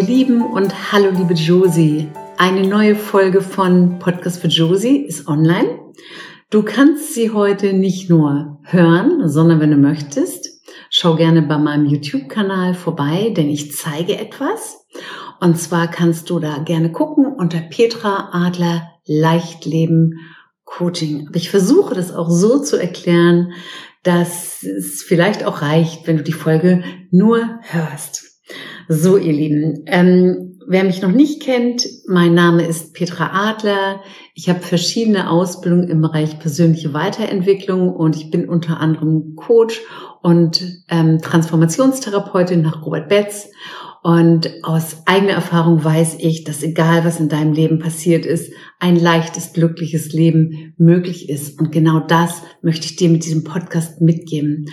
Ihr Lieben und hallo liebe Josie. Eine neue Folge von Podcast für Josie ist online. Du kannst sie heute nicht nur hören, sondern wenn du möchtest, schau gerne bei meinem YouTube-Kanal vorbei, denn ich zeige etwas. Und zwar kannst du da gerne gucken unter Petra Adler Leichtleben Coaching. Aber ich versuche das auch so zu erklären, dass es vielleicht auch reicht, wenn du die Folge nur hörst. So, ihr Lieben, ähm, wer mich noch nicht kennt, mein Name ist Petra Adler. Ich habe verschiedene Ausbildungen im Bereich persönliche Weiterentwicklung und ich bin unter anderem Coach und ähm, Transformationstherapeutin nach Robert Betz. Und aus eigener Erfahrung weiß ich, dass egal was in deinem Leben passiert ist, ein leichtes, glückliches Leben möglich ist. Und genau das möchte ich dir mit diesem Podcast mitgeben.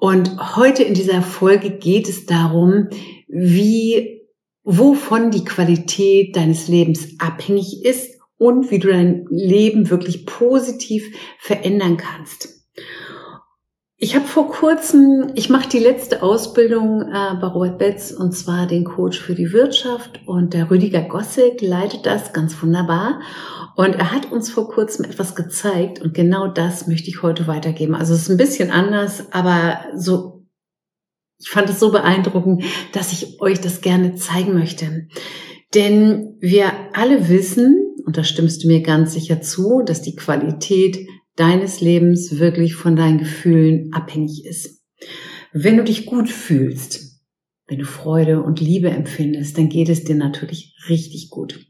Und heute in dieser Folge geht es darum, wie, wovon die Qualität deines Lebens abhängig ist und wie du dein Leben wirklich positiv verändern kannst. Ich habe vor kurzem, ich mache die letzte Ausbildung äh, bei Robert Betz und zwar den Coach für die Wirtschaft und der Rüdiger Gossig leitet das ganz wunderbar und er hat uns vor kurzem etwas gezeigt und genau das möchte ich heute weitergeben. Also es ist ein bisschen anders, aber so, ich fand es so beeindruckend, dass ich euch das gerne zeigen möchte. Denn wir alle wissen, und da stimmst du mir ganz sicher zu, dass die Qualität deines Lebens wirklich von deinen Gefühlen abhängig ist. Wenn du dich gut fühlst, wenn du Freude und Liebe empfindest, dann geht es dir natürlich richtig gut.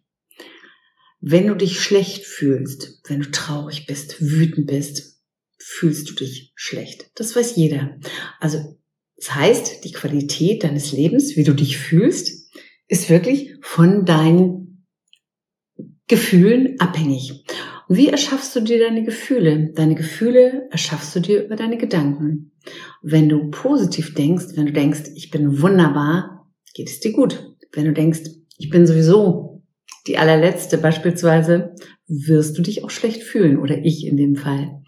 Wenn du dich schlecht fühlst, wenn du traurig bist, wütend bist, fühlst du dich schlecht. Das weiß jeder. Also, das heißt, die Qualität deines Lebens, wie du dich fühlst, ist wirklich von deinen Gefühlen abhängig. Und wie erschaffst du dir deine Gefühle? Deine Gefühle erschaffst du dir über deine Gedanken. Wenn du positiv denkst, wenn du denkst, ich bin wunderbar, geht es dir gut. Wenn du denkst, ich bin sowieso die allerletzte beispielsweise, wirst du dich auch schlecht fühlen oder ich in dem Fall.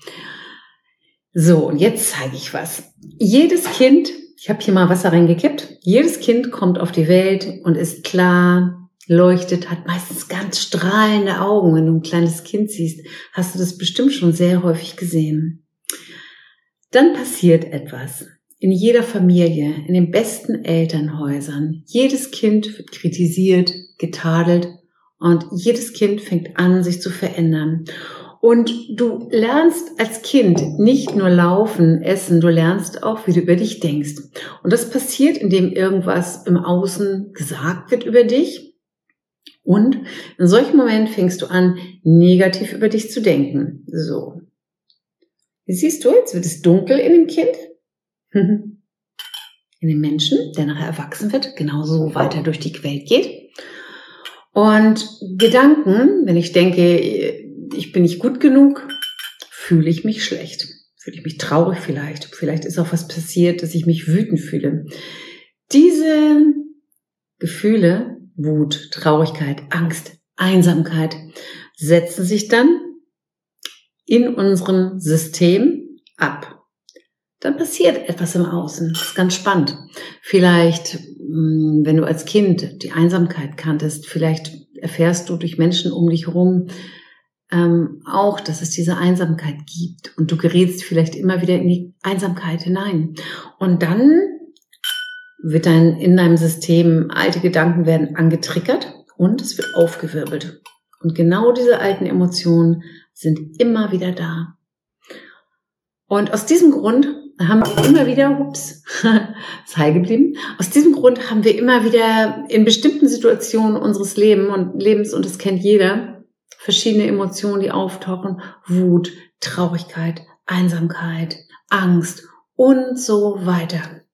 So, und jetzt zeige ich was. Jedes Kind, ich habe hier mal Wasser reingekippt, jedes Kind kommt auf die Welt und ist klar, leuchtet, hat meistens ganz strahlende Augen. Wenn du ein kleines Kind siehst, hast du das bestimmt schon sehr häufig gesehen. Dann passiert etwas. In jeder Familie, in den besten Elternhäusern. Jedes Kind wird kritisiert, getadelt und jedes Kind fängt an, sich zu verändern. Und du lernst als Kind nicht nur laufen, essen, du lernst auch, wie du über dich denkst. Und das passiert, indem irgendwas im Außen gesagt wird über dich. Und in solchen Momenten fängst du an, negativ über dich zu denken. So. Siehst du, jetzt wird es dunkel in dem Kind. In dem Menschen, der nachher erwachsen wird, genauso weiter durch die Welt geht. Und Gedanken, wenn ich denke, ich bin nicht gut genug, fühle ich mich schlecht. Fühle ich mich traurig vielleicht. Vielleicht ist auch was passiert, dass ich mich wütend fühle. Diese Gefühle, Wut, Traurigkeit, Angst, Einsamkeit, setzen sich dann in unserem System ab. Dann passiert etwas im Außen. Das ist ganz spannend. Vielleicht hm, wenn du als Kind die Einsamkeit kanntest, vielleicht erfährst du durch Menschen um dich herum ähm, auch, dass es diese Einsamkeit gibt und du gerätst vielleicht immer wieder in die Einsamkeit hinein. Und dann wird dein, in deinem System alte Gedanken werden angetriggert und es wird aufgewirbelt. Und genau diese alten Emotionen sind immer wieder da. Und aus diesem Grund haben wir immer wieder, ups, ist heil geblieben. Aus diesem Grund haben wir immer wieder in bestimmten Situationen unseres Lebens und Lebens, und das kennt jeder, verschiedene Emotionen, die auftauchen. Wut, Traurigkeit, Einsamkeit, Angst und so weiter.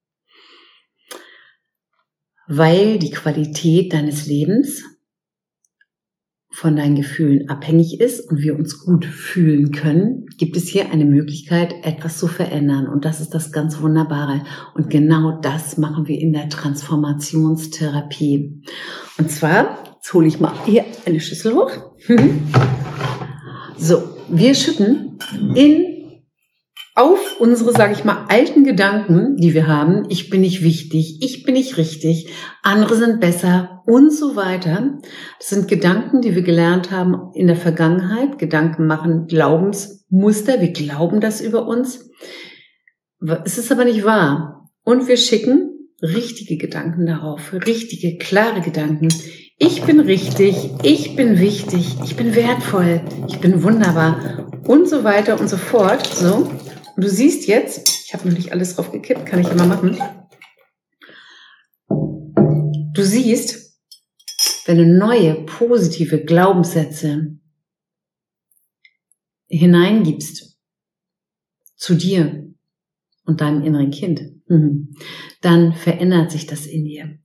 Weil die Qualität deines Lebens von deinen Gefühlen abhängig ist und wir uns gut fühlen können, gibt es hier eine Möglichkeit, etwas zu verändern. Und das ist das ganz Wunderbare. Und genau das machen wir in der Transformationstherapie. Und zwar, jetzt hole ich mal hier eine Schüssel hoch. so, wir schütten in auf unsere, sage ich mal, alten Gedanken, die wir haben, ich bin nicht wichtig, ich bin nicht richtig, andere sind besser und so weiter. Das sind Gedanken, die wir gelernt haben in der Vergangenheit. Gedanken machen Glaubensmuster, wir glauben das über uns. Es ist aber nicht wahr. Und wir schicken richtige Gedanken darauf, richtige, klare Gedanken. Ich bin richtig, ich bin wichtig, ich bin wertvoll, ich bin wunderbar und so weiter und so fort. So. Du siehst jetzt, ich habe noch nicht alles drauf gekippt, kann ich immer machen. Du siehst, wenn du neue positive Glaubenssätze hineingibst zu dir und deinem inneren Kind, mhm, dann verändert sich das in dir.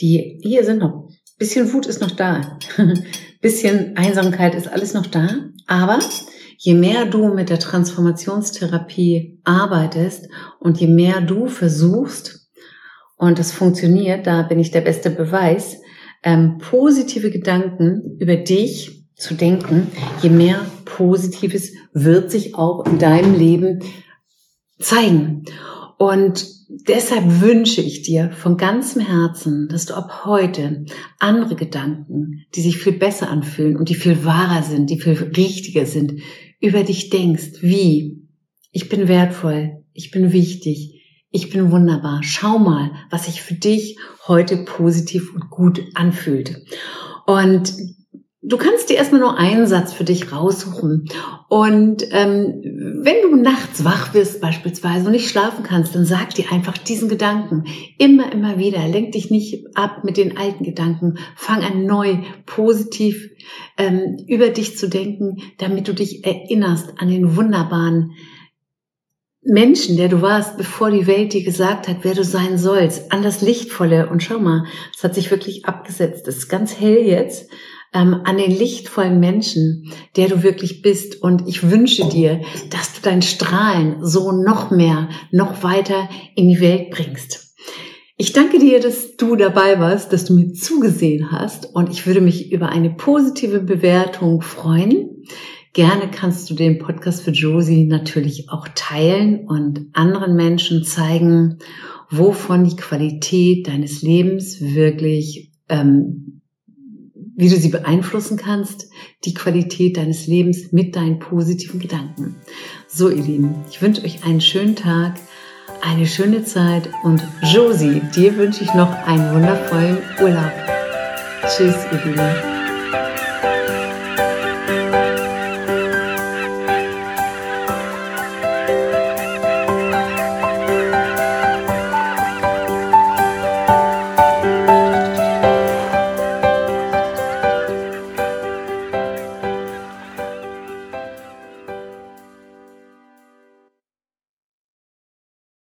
Die hier sind noch bisschen Wut ist noch da, bisschen Einsamkeit ist alles noch da, aber je mehr du mit der Transformationstherapie arbeitest und je mehr du versuchst, und das funktioniert, da bin ich der beste Beweis, ähm, positive Gedanken über dich zu denken, je mehr Positives wird sich auch in deinem Leben zeigen. Und deshalb wünsche ich dir von ganzem Herzen, dass du ab heute andere Gedanken, die sich viel besser anfühlen und die viel wahrer sind, die viel richtiger sind, über dich denkst, wie ich bin wertvoll, ich bin wichtig, ich bin wunderbar. Schau mal, was sich für dich heute positiv und gut anfühlt. Und Du kannst dir erstmal nur einen Satz für dich raussuchen. Und ähm, wenn du nachts wach wirst beispielsweise und nicht schlafen kannst, dann sag dir einfach diesen Gedanken immer, immer wieder. Lenk dich nicht ab mit den alten Gedanken. Fang an neu, positiv ähm, über dich zu denken, damit du dich erinnerst an den wunderbaren Menschen, der du warst, bevor die Welt dir gesagt hat, wer du sein sollst, an das Lichtvolle. Und schau mal, es hat sich wirklich abgesetzt. Es ist ganz hell jetzt ähm, an den lichtvollen Menschen, der du wirklich bist. Und ich wünsche dir, dass du dein Strahlen so noch mehr, noch weiter in die Welt bringst. Ich danke dir, dass du dabei warst, dass du mir zugesehen hast und ich würde mich über eine positive Bewertung freuen. Gerne kannst du den Podcast für Josie natürlich auch teilen und anderen Menschen zeigen, wovon die Qualität deines Lebens wirklich ähm, wie du sie beeinflussen kannst, die Qualität deines Lebens mit deinen positiven Gedanken. So, ihr Lieben, ich wünsche euch einen schönen Tag, eine schöne Zeit und Josie, dir wünsche ich noch einen wundervollen Urlaub. Tschüss, ihr Lieben.